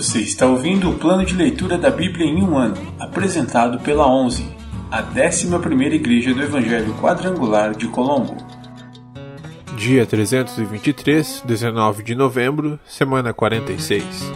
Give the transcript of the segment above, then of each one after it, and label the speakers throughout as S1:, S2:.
S1: Você está ouvindo o plano de leitura da Bíblia em um ano, apresentado pela 11, a 11ª Igreja do Evangelho Quadrangular de Colombo.
S2: Dia 323, 19 de novembro, semana 46.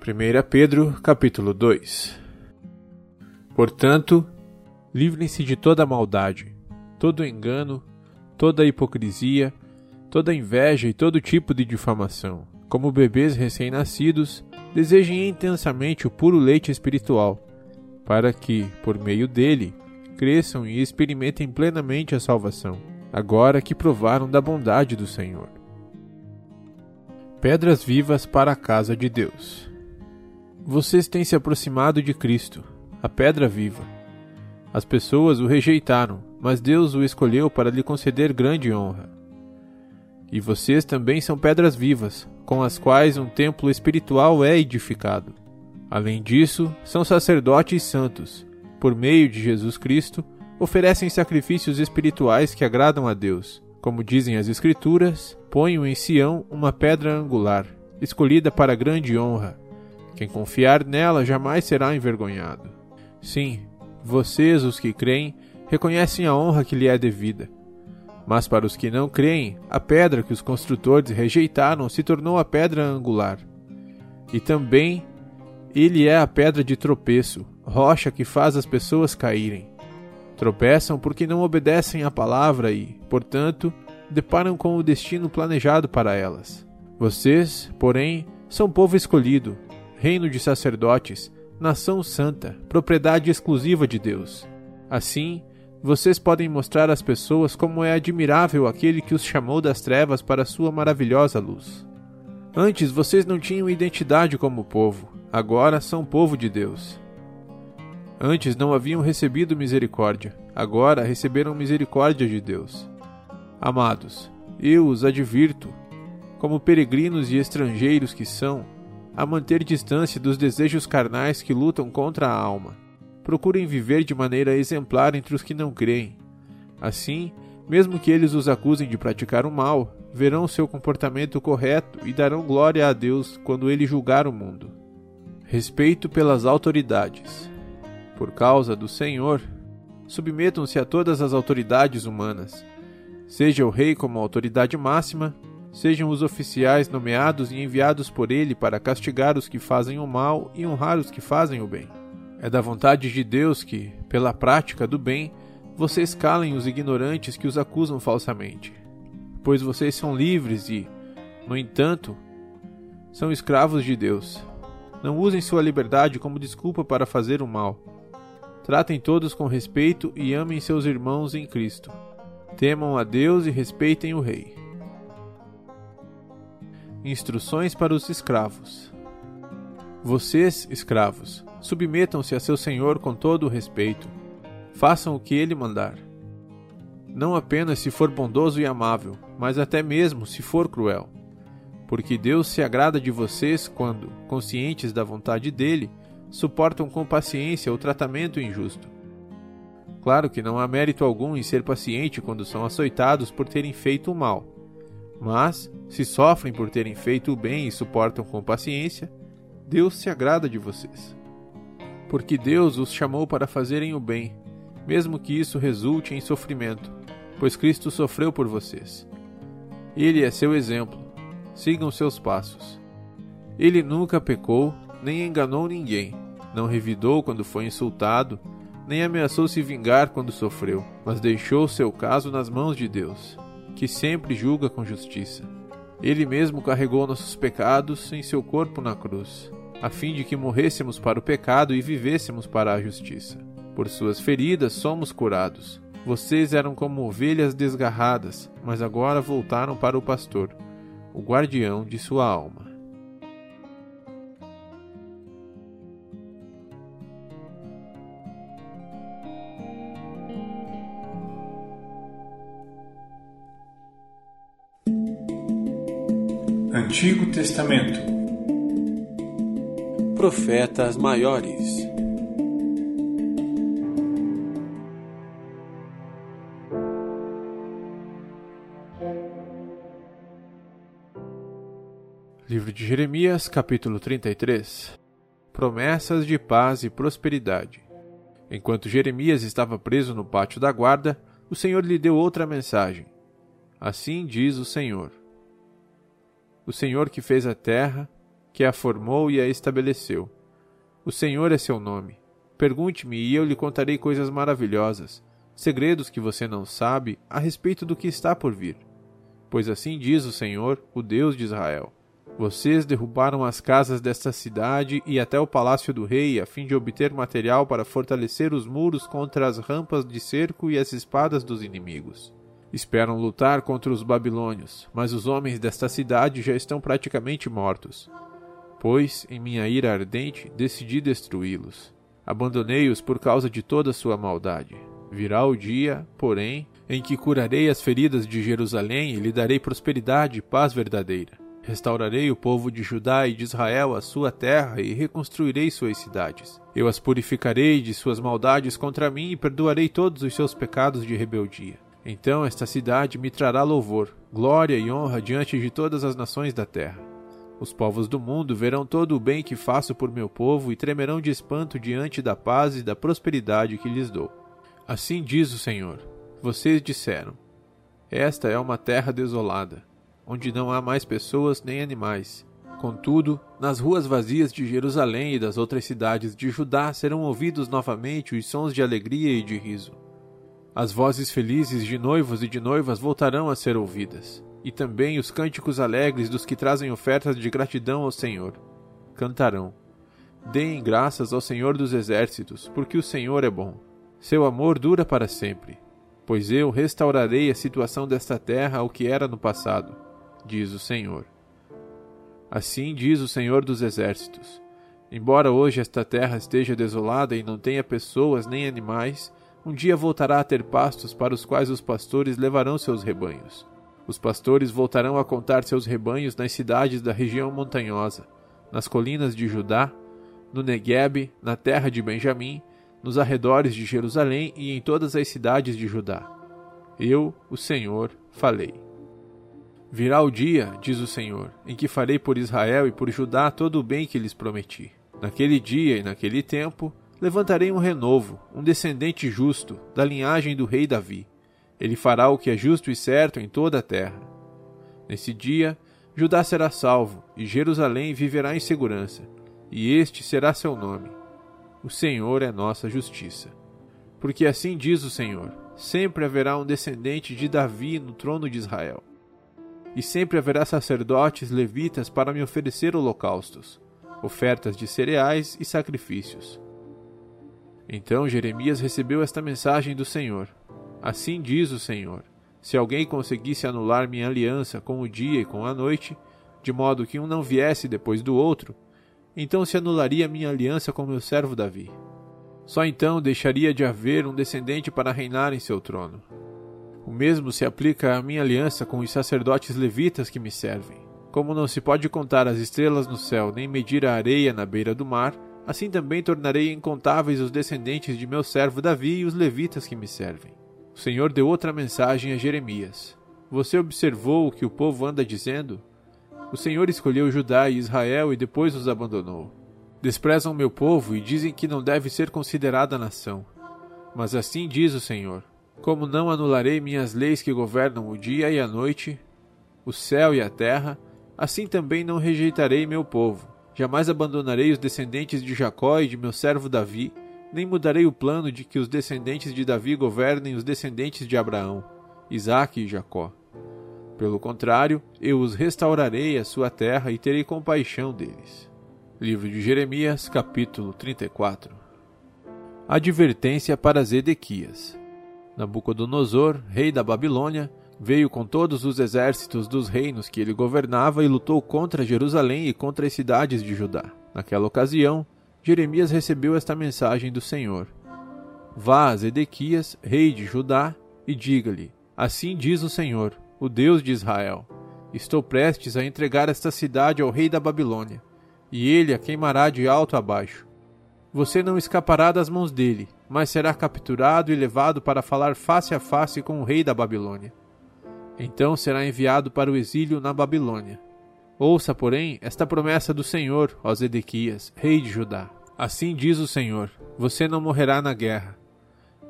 S2: Primeira Pedro, capítulo 2 Portanto, livrem-se de toda maldade, todo engano, toda hipocrisia, toda inveja e todo tipo de difamação. Como bebês recém-nascidos, desejem intensamente o puro leite espiritual, para que, por meio dele, cresçam e experimentem plenamente a salvação, agora que provaram da bondade do Senhor. Pedras vivas para a casa de Deus. Vocês têm se aproximado de Cristo a pedra viva. As pessoas o rejeitaram, mas Deus o escolheu para lhe conceder grande honra. E vocês também são pedras vivas, com as quais um templo espiritual é edificado. Além disso, são sacerdotes santos. Por meio de Jesus Cristo, oferecem sacrifícios espirituais que agradam a Deus. Como dizem as Escrituras, ponho em Sião uma pedra angular, escolhida para grande honra. Quem confiar nela jamais será envergonhado. Sim, vocês, os que creem, reconhecem a honra que lhe é devida. Mas para os que não creem, a pedra que os construtores rejeitaram se tornou a pedra angular. E também ele é a pedra de tropeço, rocha que faz as pessoas caírem. Tropeçam porque não obedecem à palavra e, portanto, deparam com o destino planejado para elas. Vocês, porém, são povo escolhido, reino de sacerdotes, nação santa, propriedade exclusiva de Deus. Assim, vocês podem mostrar às pessoas como é admirável aquele que os chamou das trevas para sua maravilhosa luz. Antes vocês não tinham identidade como povo, agora são povo de Deus. Antes não haviam recebido misericórdia, agora receberam misericórdia de Deus. Amados, eu os advirto, como peregrinos e estrangeiros que são, a manter distância dos desejos carnais que lutam contra a alma. Procurem viver de maneira exemplar entre os que não creem. Assim, mesmo que eles os acusem de praticar o mal, verão seu comportamento correto e darão glória a Deus quando ele julgar o mundo. Respeito pelas autoridades. Por causa do Senhor, submetam-se a todas as autoridades humanas, seja o rei como autoridade máxima sejam os oficiais nomeados e enviados por ele para castigar os que fazem o mal e honrar os que fazem o bem. É da vontade de Deus que, pela prática do bem, vocês calem os ignorantes que os acusam falsamente. Pois vocês são livres e, no entanto, são escravos de Deus. Não usem sua liberdade como desculpa para fazer o mal. Tratem todos com respeito e amem seus irmãos em Cristo. Temam a Deus e respeitem o Rei. Instruções para os escravos. Vocês, escravos, submetam-se a seu senhor com todo o respeito. Façam o que ele mandar. Não apenas se for bondoso e amável, mas até mesmo se for cruel. Porque Deus se agrada de vocês quando, conscientes da vontade dele, suportam com paciência o tratamento injusto. Claro que não há mérito algum em ser paciente quando são açoitados por terem feito o mal mas, se sofrem por terem feito o bem e suportam com paciência, Deus se agrada de vocês. Porque Deus os chamou para fazerem o bem, mesmo que isso resulte em sofrimento, pois Cristo sofreu por vocês. Ele é seu exemplo. Sigam seus passos. Ele nunca pecou, nem enganou ninguém, não revidou quando foi insultado, nem ameaçou se vingar quando sofreu, mas deixou seu caso nas mãos de Deus que sempre julga com justiça. Ele mesmo carregou nossos pecados em seu corpo na cruz, a fim de que morrêssemos para o pecado e vivêssemos para a justiça. Por suas feridas somos curados. Vocês eram como ovelhas desgarradas, mas agora voltaram para o pastor, o guardião de sua alma.
S1: Antigo Testamento Profetas Maiores
S2: Livro de Jeremias, capítulo 33 Promessas de paz e prosperidade. Enquanto Jeremias estava preso no pátio da guarda, o Senhor lhe deu outra mensagem. Assim diz o Senhor o Senhor que fez a terra, que a formou e a estabeleceu. O Senhor é seu nome. Pergunte-me e eu lhe contarei coisas maravilhosas, segredos que você não sabe a respeito do que está por vir. Pois assim diz o Senhor, o Deus de Israel: Vocês derrubaram as casas desta cidade e até o palácio do rei, a fim de obter material para fortalecer os muros contra as rampas de cerco e as espadas dos inimigos. Esperam lutar contra os babilônios, mas os homens desta cidade já estão praticamente mortos. Pois, em minha ira ardente, decidi destruí-los. Abandonei-os por causa de toda sua maldade. Virá o dia, porém, em que curarei as feridas de Jerusalém e lhe darei prosperidade e paz verdadeira. Restaurarei o povo de Judá e de Israel a sua terra e reconstruirei suas cidades. Eu as purificarei de suas maldades contra mim e perdoarei todos os seus pecados de rebeldia. Então esta cidade me trará louvor, glória e honra diante de todas as nações da terra. Os povos do mundo verão todo o bem que faço por meu povo e tremerão de espanto diante da paz e da prosperidade que lhes dou. Assim diz o Senhor: Vocês disseram: Esta é uma terra desolada, onde não há mais pessoas nem animais. Contudo, nas ruas vazias de Jerusalém e das outras cidades de Judá serão ouvidos novamente os sons de alegria e de riso. As vozes felizes de noivos e de noivas voltarão a ser ouvidas, e também os cânticos alegres dos que trazem ofertas de gratidão ao Senhor. Cantarão: Deem graças ao Senhor dos exércitos, porque o Senhor é bom. Seu amor dura para sempre. Pois eu restaurarei a situação desta terra ao que era no passado, diz o Senhor. Assim diz o Senhor dos exércitos: Embora hoje esta terra esteja desolada e não tenha pessoas nem animais, um dia voltará a ter pastos para os quais os pastores levarão seus rebanhos. Os pastores voltarão a contar seus rebanhos nas cidades da região montanhosa, nas colinas de Judá, no Negueb, na terra de Benjamim, nos arredores de Jerusalém e em todas as cidades de Judá. Eu, o Senhor, falei. Virá o dia, diz o Senhor, em que farei por Israel e por Judá todo o bem que lhes prometi. Naquele dia e naquele tempo, levantarei um renovo, um descendente justo, da linhagem do rei Davi. Ele fará o que é justo e certo em toda a terra. Nesse dia, Judá será salvo, e Jerusalém viverá em segurança, e este será seu nome. O Senhor é nossa justiça. Porque assim diz o Senhor: sempre haverá um descendente de Davi no trono de Israel. E sempre haverá sacerdotes levitas para me oferecer holocaustos, ofertas de cereais e sacrifícios. Então Jeremias recebeu esta mensagem do Senhor: Assim diz o Senhor: Se alguém conseguisse anular minha aliança com o dia e com a noite, de modo que um não viesse depois do outro, então se anularia minha aliança com meu servo Davi. Só então deixaria de haver um descendente para reinar em seu trono. O mesmo se aplica à minha aliança com os sacerdotes levitas que me servem. Como não se pode contar as estrelas no céu, nem medir a areia na beira do mar, Assim também tornarei incontáveis os descendentes de meu servo Davi e os levitas que me servem. O Senhor deu outra mensagem a Jeremias. Você observou o que o povo anda dizendo? O Senhor escolheu Judá e Israel e depois os abandonou. Desprezam meu povo e dizem que não deve ser considerada nação. Mas assim diz o Senhor: Como não anularei minhas leis que governam o dia e a noite, o céu e a terra, assim também não rejeitarei meu povo. Jamais abandonarei os descendentes de Jacó e de meu servo Davi, nem mudarei o plano de que os descendentes de Davi governem os descendentes de Abraão, Isaque e Jacó. Pelo contrário, eu os restaurarei a sua terra e terei compaixão deles. Livro de Jeremias, capítulo 34 Advertência para Zedequias Nabucodonosor, rei da Babilônia, Veio com todos os exércitos dos reinos que ele governava e lutou contra Jerusalém e contra as cidades de Judá. Naquela ocasião, Jeremias recebeu esta mensagem do Senhor: Vá a Zedequias, rei de Judá, e diga-lhe: Assim diz o Senhor, o Deus de Israel: Estou prestes a entregar esta cidade ao rei da Babilônia, e ele a queimará de alto a baixo. Você não escapará das mãos dele, mas será capturado e levado para falar face a face com o rei da Babilônia. Então será enviado para o exílio na Babilônia. Ouça, porém, esta promessa do Senhor, ó Zedequias, rei de Judá. Assim diz o Senhor: Você não morrerá na guerra,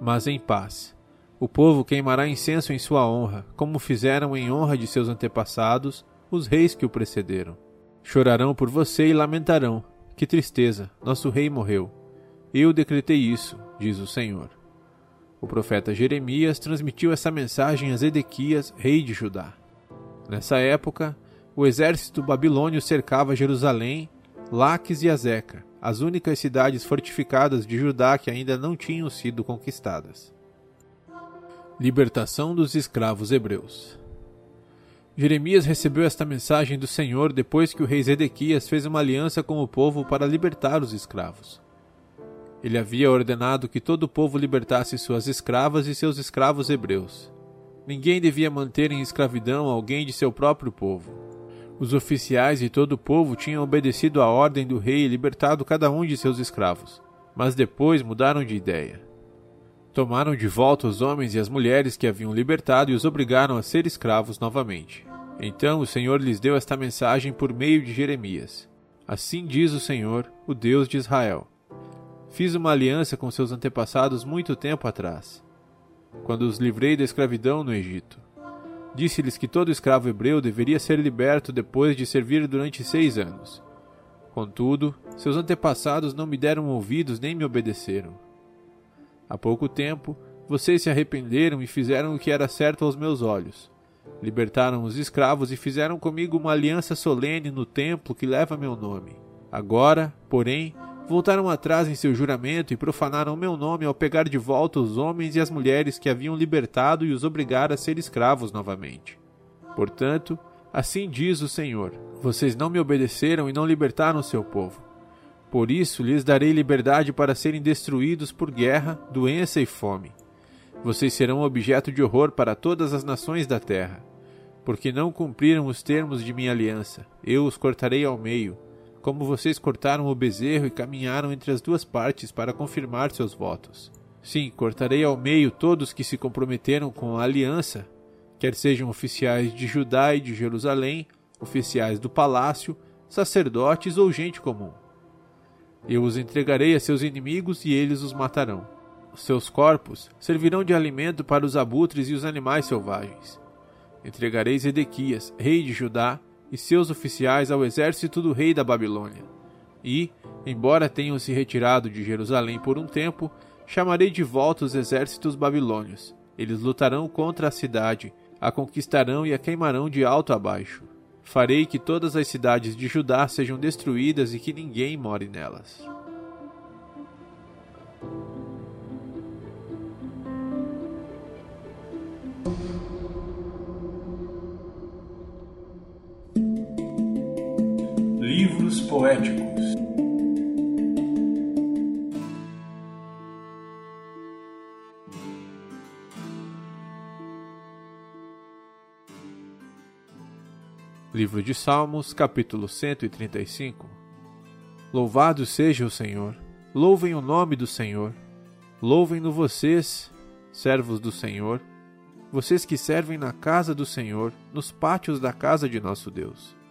S2: mas em paz. O povo queimará incenso em sua honra, como fizeram em honra de seus antepassados, os reis que o precederam. Chorarão por você e lamentarão. Que tristeza, nosso rei morreu. Eu decretei isso, diz o Senhor. O profeta Jeremias transmitiu essa mensagem a Zedequias, rei de Judá. Nessa época, o exército babilônio cercava Jerusalém, Laques e Azeca, as únicas cidades fortificadas de Judá que ainda não tinham sido conquistadas. Libertação dos escravos hebreus. Jeremias recebeu esta mensagem do Senhor depois que o rei Zedequias fez uma aliança com o povo para libertar os escravos. Ele havia ordenado que todo o povo libertasse suas escravas e seus escravos hebreus. Ninguém devia manter em escravidão alguém de seu próprio povo. Os oficiais e todo o povo tinham obedecido à ordem do rei e libertado cada um de seus escravos, mas depois mudaram de ideia. Tomaram de volta os homens e as mulheres que haviam libertado e os obrigaram a ser escravos novamente. Então o Senhor lhes deu esta mensagem por meio de Jeremias: Assim diz o Senhor, o Deus de Israel Fiz uma aliança com seus antepassados muito tempo atrás, quando os livrei da escravidão no Egito. Disse-lhes que todo escravo hebreu deveria ser liberto depois de servir durante seis anos. Contudo, seus antepassados não me deram ouvidos nem me obedeceram. Há pouco tempo, vocês se arrependeram e fizeram o que era certo aos meus olhos. Libertaram os escravos e fizeram comigo uma aliança solene no templo que leva meu nome. Agora, porém, voltaram atrás em seu juramento e profanaram meu nome ao pegar de volta os homens e as mulheres que haviam libertado e os obrigar a ser escravos novamente. Portanto, assim diz o Senhor: Vocês não me obedeceram e não libertaram seu povo. Por isso lhes darei liberdade para serem destruídos por guerra, doença e fome. Vocês serão objeto de horror para todas as nações da terra, porque não cumpriram os termos de minha aliança. Eu os cortarei ao meio como vocês cortaram o bezerro e caminharam entre as duas partes para confirmar seus votos. Sim, cortarei ao meio todos que se comprometeram com a aliança, quer sejam oficiais de Judá e de Jerusalém, oficiais do palácio, sacerdotes ou gente comum. Eu os entregarei a seus inimigos e eles os matarão. Seus corpos servirão de alimento para os abutres e os animais selvagens. Entregarei Zedequias, rei de Judá, e seus oficiais ao exército do rei da Babilônia. E, embora tenham se retirado de Jerusalém por um tempo, chamarei de volta os exércitos babilônios. Eles lutarão contra a cidade, a conquistarão e a queimarão de alto a baixo. Farei que todas as cidades de Judá sejam destruídas e que ninguém more nelas.
S1: Poéticos.
S2: Livro de Salmos, capítulo 135 Louvado seja o Senhor, louvem o nome do Senhor, louvem-no vocês, servos do Senhor, vocês que servem na casa do Senhor, nos pátios da casa de nosso Deus.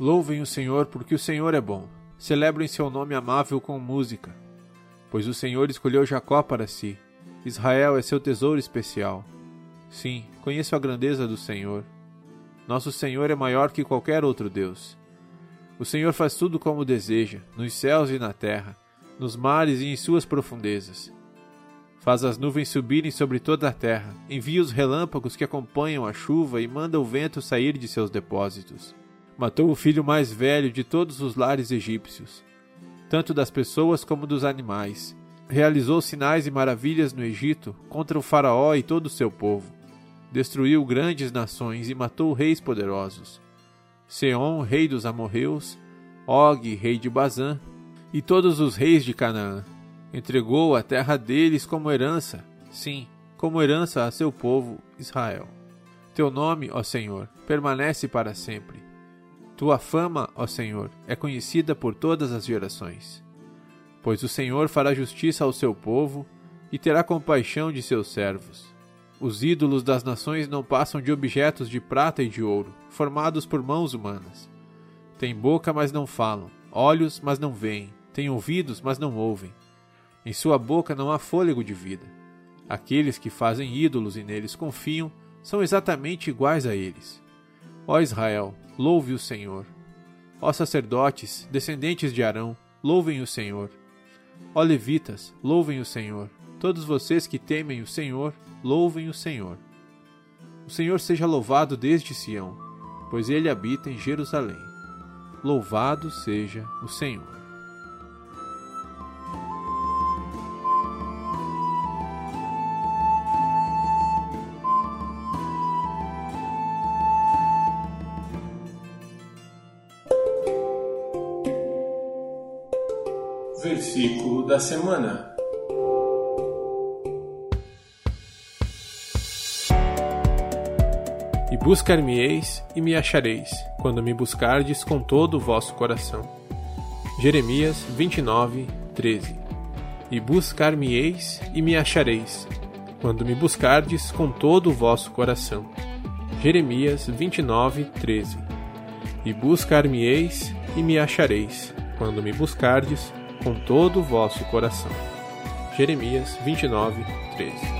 S2: Louvem o Senhor, porque o Senhor é bom. Celebrem seu nome amável com música. Pois o Senhor escolheu Jacó para si. Israel é seu tesouro especial. Sim, conheço a grandeza do Senhor. Nosso Senhor é maior que qualquer outro Deus. O Senhor faz tudo como deseja, nos céus e na terra, nos mares e em suas profundezas. Faz as nuvens subirem sobre toda a terra, envia os relâmpagos que acompanham a chuva e manda o vento sair de seus depósitos matou o filho mais velho de todos os lares egípcios, tanto das pessoas como dos animais. Realizou sinais e maravilhas no Egito contra o Faraó e todo o seu povo. Destruiu grandes nações e matou reis poderosos. Seom, rei dos amorreus, Og, rei de Bazã, e todos os reis de Canaã. Entregou a terra deles como herança, sim, como herança a seu povo, Israel. Teu nome, ó Senhor, permanece para sempre tua fama, ó Senhor, é conhecida por todas as gerações. Pois o Senhor fará justiça ao seu povo e terá compaixão de seus servos. Os ídolos das nações não passam de objetos de prata e de ouro, formados por mãos humanas. Têm boca, mas não falam, olhos, mas não veem, têm ouvidos, mas não ouvem. Em sua boca não há fôlego de vida. Aqueles que fazem ídolos e neles confiam são exatamente iguais a eles. Ó Israel, louve o Senhor. Ó sacerdotes, descendentes de Arão, louvem o Senhor. Ó levitas, louvem o Senhor. Todos vocês que temem o Senhor, louvem o Senhor. O Senhor seja louvado desde Sião, pois ele habita em Jerusalém. Louvado seja o Senhor.
S1: Da semana.
S2: E buscar-me-eis e me achareis, quando me buscardes com todo o vosso coração. Jeremias 29, 13 E buscar-me-eis e me achareis, quando me buscardes com todo o vosso coração. Jeremias 29, 13 E buscar-me-eis e me achareis, quando me buscardes com todo o vosso coração. Jeremias 29, 13